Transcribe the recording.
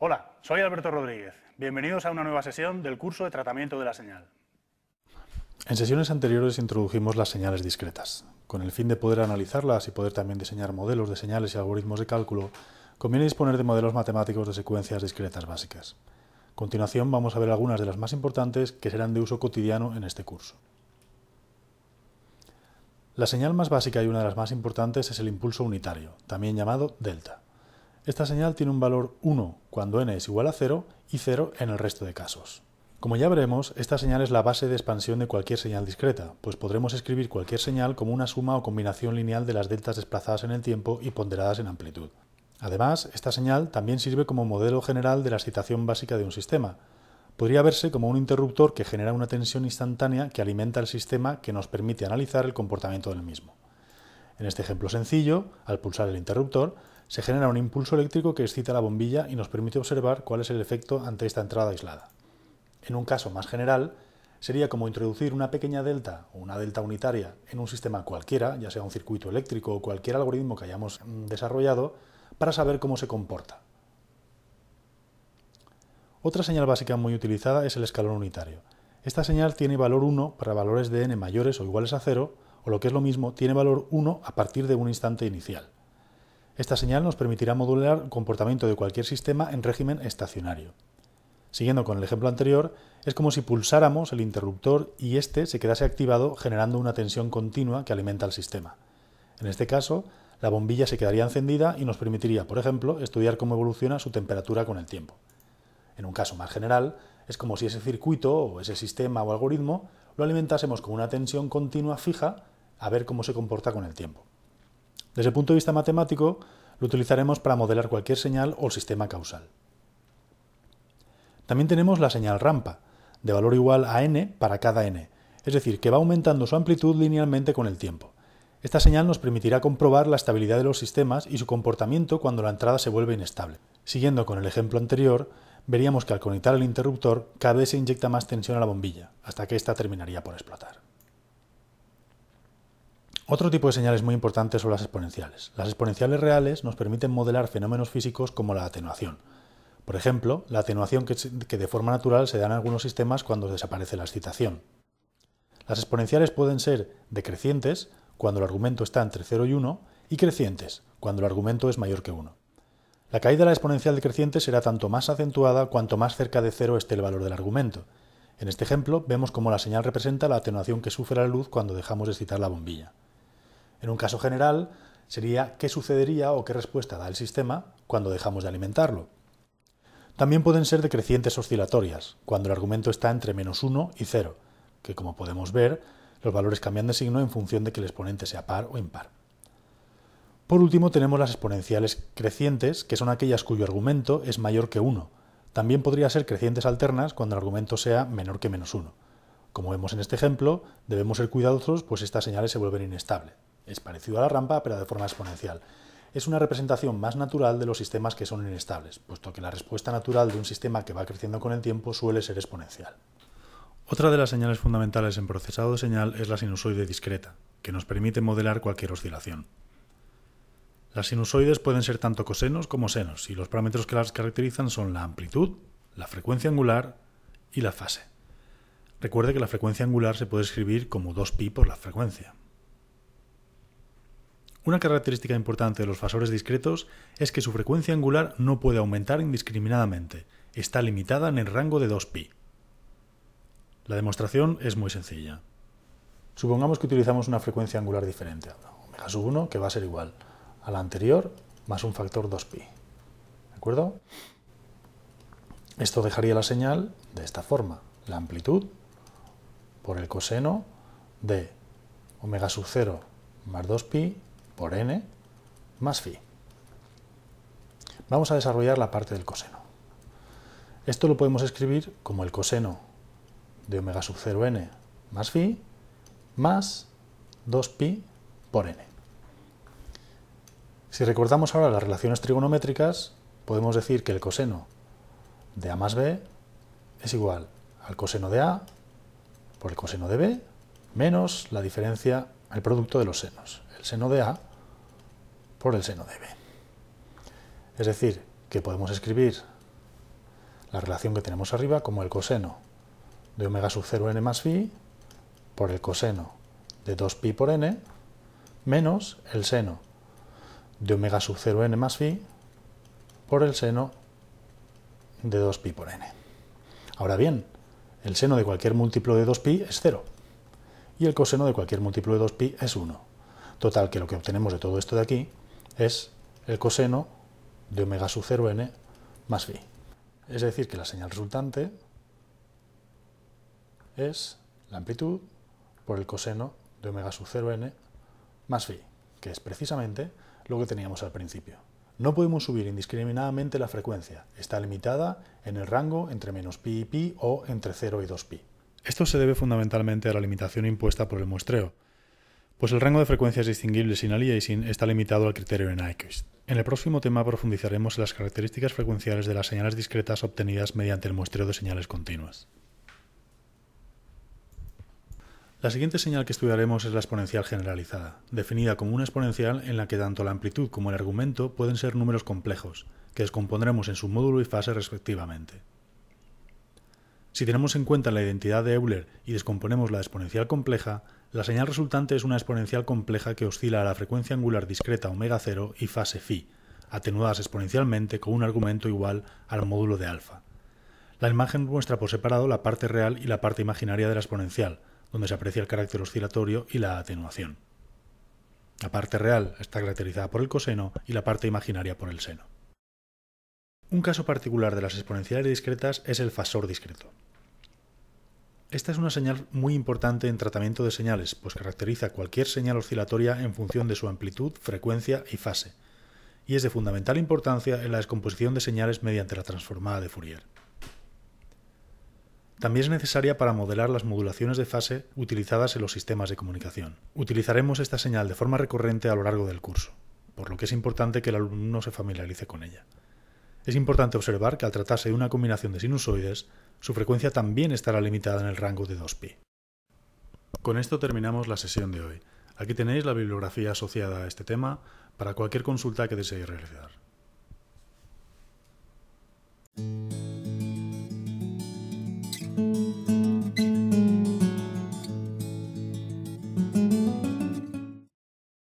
Hola, soy Alberto Rodríguez. Bienvenidos a una nueva sesión del curso de tratamiento de la señal. En sesiones anteriores introdujimos las señales discretas. Con el fin de poder analizarlas y poder también diseñar modelos de señales y algoritmos de cálculo, conviene disponer de modelos matemáticos de secuencias discretas básicas. A continuación vamos a ver algunas de las más importantes que serán de uso cotidiano en este curso. La señal más básica y una de las más importantes es el impulso unitario, también llamado delta. Esta señal tiene un valor 1 cuando n es igual a 0 y 0 en el resto de casos. Como ya veremos, esta señal es la base de expansión de cualquier señal discreta, pues podremos escribir cualquier señal como una suma o combinación lineal de las deltas desplazadas en el tiempo y ponderadas en amplitud. Además, esta señal también sirve como modelo general de la excitación básica de un sistema, podría verse como un interruptor que genera una tensión instantánea que alimenta el sistema que nos permite analizar el comportamiento del mismo. En este ejemplo sencillo, al pulsar el interruptor, se genera un impulso eléctrico que excita la bombilla y nos permite observar cuál es el efecto ante esta entrada aislada. En un caso más general, sería como introducir una pequeña delta o una delta unitaria en un sistema cualquiera, ya sea un circuito eléctrico o cualquier algoritmo que hayamos mm, desarrollado, para saber cómo se comporta. Otra señal básica muy utilizada es el escalón unitario. Esta señal tiene valor 1 para valores de n mayores o iguales a 0, o lo que es lo mismo, tiene valor 1 a partir de un instante inicial. Esta señal nos permitirá modular el comportamiento de cualquier sistema en régimen estacionario. Siguiendo con el ejemplo anterior, es como si pulsáramos el interruptor y éste se quedase activado generando una tensión continua que alimenta al sistema. En este caso, la bombilla se quedaría encendida y nos permitiría, por ejemplo, estudiar cómo evoluciona su temperatura con el tiempo. En un caso más general, es como si ese circuito o ese sistema o algoritmo lo alimentásemos con una tensión continua fija a ver cómo se comporta con el tiempo. Desde el punto de vista matemático, lo utilizaremos para modelar cualquier señal o sistema causal. También tenemos la señal rampa, de valor igual a n para cada n, es decir, que va aumentando su amplitud linealmente con el tiempo. Esta señal nos permitirá comprobar la estabilidad de los sistemas y su comportamiento cuando la entrada se vuelve inestable. Siguiendo con el ejemplo anterior, veríamos que al conectar el interruptor cada vez se inyecta más tensión a la bombilla, hasta que ésta terminaría por explotar. Otro tipo de señales muy importantes son las exponenciales. Las exponenciales reales nos permiten modelar fenómenos físicos como la atenuación. Por ejemplo, la atenuación que, de forma natural se da en algunos sistemas cuando desaparece la excitación. Las exponenciales pueden ser decrecientes, cuando el argumento está entre 0 y 1, y crecientes, cuando el argumento es mayor que 1. La caída de la exponencial decreciente será tanto más acentuada cuanto más cerca de cero esté el valor del argumento. En este ejemplo vemos cómo la señal representa la atenuación que sufre la luz cuando dejamos de excitar la bombilla. En un caso general sería qué sucedería o qué respuesta da el sistema cuando dejamos de alimentarlo. También pueden ser decrecientes oscilatorias, cuando el argumento está entre menos 1 y 0, que como podemos ver, los valores cambian de signo en función de que el exponente sea par o impar. Por último tenemos las exponenciales crecientes, que son aquellas cuyo argumento es mayor que 1. También podría ser crecientes alternas cuando el argumento sea menor que menos 1. Como vemos en este ejemplo, debemos ser cuidadosos pues estas señales se vuelven inestables. Es parecido a la rampa, pero de forma exponencial. Es una representación más natural de los sistemas que son inestables, puesto que la respuesta natural de un sistema que va creciendo con el tiempo suele ser exponencial. Otra de las señales fundamentales en procesado de señal es la sinusoide discreta, que nos permite modelar cualquier oscilación. Las sinusoides pueden ser tanto cosenos como senos y los parámetros que las caracterizan son la amplitud, la frecuencia angular y la fase. Recuerde que la frecuencia angular se puede escribir como 2pi por la frecuencia. Una característica importante de los fasores discretos es que su frecuencia angular no puede aumentar indiscriminadamente, está limitada en el rango de 2pi. La demostración es muy sencilla. Supongamos que utilizamos una frecuencia angular diferente, omega sub 1, que va a ser igual a la anterior más un factor 2pi. ¿De acuerdo? Esto dejaría la señal de esta forma. La amplitud por el coseno de omega sub 0 más 2pi por n más phi. Vamos a desarrollar la parte del coseno. Esto lo podemos escribir como el coseno de omega sub 0 n más phi más 2pi por n. Si recordamos ahora las relaciones trigonométricas, podemos decir que el coseno de A más B es igual al coseno de A por el coseno de B menos la diferencia el producto de los senos, el seno de A por el seno de B. Es decir, que podemos escribir la relación que tenemos arriba como el coseno de omega sub 0 n más phi por el coseno de 2pi por n menos el seno de omega sub 0 n más phi por el seno de 2pi por n. Ahora bien, el seno de cualquier múltiplo de 2pi es 0 y el coseno de cualquier múltiplo de 2pi es 1. Total, que lo que obtenemos de todo esto de aquí es el coseno de omega sub 0n más phi. Es decir, que la señal resultante es la amplitud por el coseno de omega sub 0n más phi, que es precisamente lo que teníamos al principio. No podemos subir indiscriminadamente la frecuencia, está limitada en el rango entre menos pi y pi o entre 0 y 2pi. Esto se debe fundamentalmente a la limitación impuesta por el muestreo, pues el rango de frecuencias distinguibles sin aliasing está limitado al criterio de Nyquist. En el próximo tema profundizaremos en las características frecuenciales de las señales discretas obtenidas mediante el muestreo de señales continuas. La siguiente señal que estudiaremos es la exponencial generalizada, definida como una exponencial en la que tanto la amplitud como el argumento pueden ser números complejos, que descompondremos en su módulo y fase respectivamente. Si tenemos en cuenta la identidad de Euler y descomponemos la exponencial compleja, la señal resultante es una exponencial compleja que oscila a la frecuencia angular discreta omega 0 y fase phi, atenuadas exponencialmente con un argumento igual al módulo de alfa. La imagen muestra por separado la parte real y la parte imaginaria de la exponencial, donde se aprecia el carácter oscilatorio y la atenuación. La parte real está caracterizada por el coseno y la parte imaginaria por el seno. Un caso particular de las exponenciales discretas es el fasor discreto. Esta es una señal muy importante en tratamiento de señales, pues caracteriza cualquier señal oscilatoria en función de su amplitud, frecuencia y fase, y es de fundamental importancia en la descomposición de señales mediante la transformada de Fourier. También es necesaria para modelar las modulaciones de fase utilizadas en los sistemas de comunicación. Utilizaremos esta señal de forma recurrente a lo largo del curso, por lo que es importante que el alumno se familiarice con ella. Es importante observar que al tratarse de una combinación de sinusoides, su frecuencia también estará limitada en el rango de 2pi. Con esto terminamos la sesión de hoy. Aquí tenéis la bibliografía asociada a este tema para cualquier consulta que deseéis realizar.